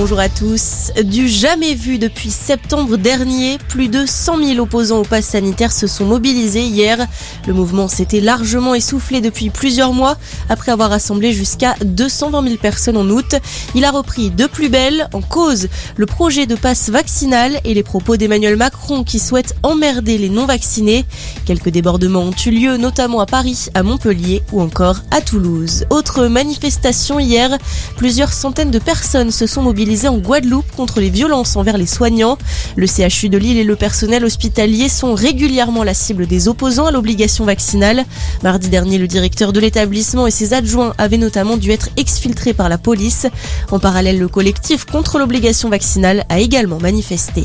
Bonjour à tous. Du jamais vu depuis septembre dernier, plus de 100 000 opposants au pass sanitaire se sont mobilisés hier. Le mouvement s'était largement essoufflé depuis plusieurs mois après avoir rassemblé jusqu'à 220 000 personnes en août. Il a repris de plus belle en cause le projet de passe vaccinal et les propos d'Emmanuel Macron qui souhaite emmerder les non-vaccinés. Quelques débordements ont eu lieu notamment à Paris, à Montpellier ou encore à Toulouse. Autre manifestation hier, plusieurs centaines de personnes se sont mobilisées en Guadeloupe contre les violences envers les soignants. Le CHU de Lille et le personnel hospitalier sont régulièrement la cible des opposants à l'obligation vaccinale. Mardi dernier, le directeur de l'établissement et ses adjoints avaient notamment dû être exfiltrés par la police. En parallèle, le collectif contre l'obligation vaccinale a également manifesté.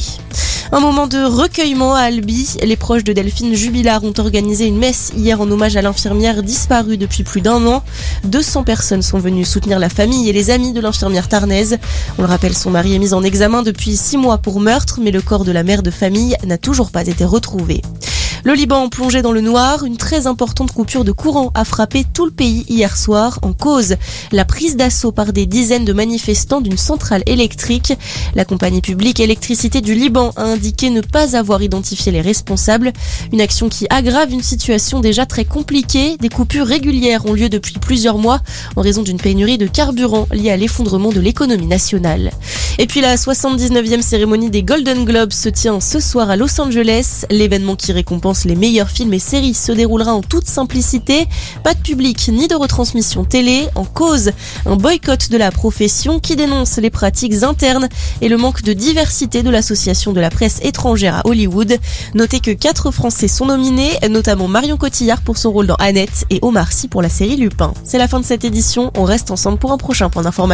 Un moment de recueillement à Albi. Les proches de Delphine Jubilard ont organisé une messe hier en hommage à l'infirmière disparue depuis plus d'un an. 200 personnes sont venues soutenir la famille et les amis de l'infirmière tarnaise. On le rappelle, son mari est mis en examen depuis six mois pour meurtre, mais le corps de la mère de famille n'a toujours pas été retrouvé. Le Liban plongé dans le noir, une très importante coupure de courant a frappé tout le pays hier soir en cause la prise d'assaut par des dizaines de manifestants d'une centrale électrique. La compagnie publique électricité du Liban a indiqué ne pas avoir identifié les responsables, une action qui aggrave une situation déjà très compliquée. Des coupures régulières ont lieu depuis plusieurs mois en raison d'une pénurie de carburant liée à l'effondrement de l'économie nationale. Et puis la 79e cérémonie des Golden Globes se tient ce soir à Los Angeles, l'événement qui les meilleurs films et séries se déroulera en toute simplicité. Pas de public ni de retransmission télé. En cause, un boycott de la profession qui dénonce les pratiques internes et le manque de diversité de l'association de la presse étrangère à Hollywood. Notez que quatre Français sont nominés, notamment Marion Cotillard pour son rôle dans Annette et Omar Sy pour la série Lupin. C'est la fin de cette édition. On reste ensemble pour un prochain point d'information.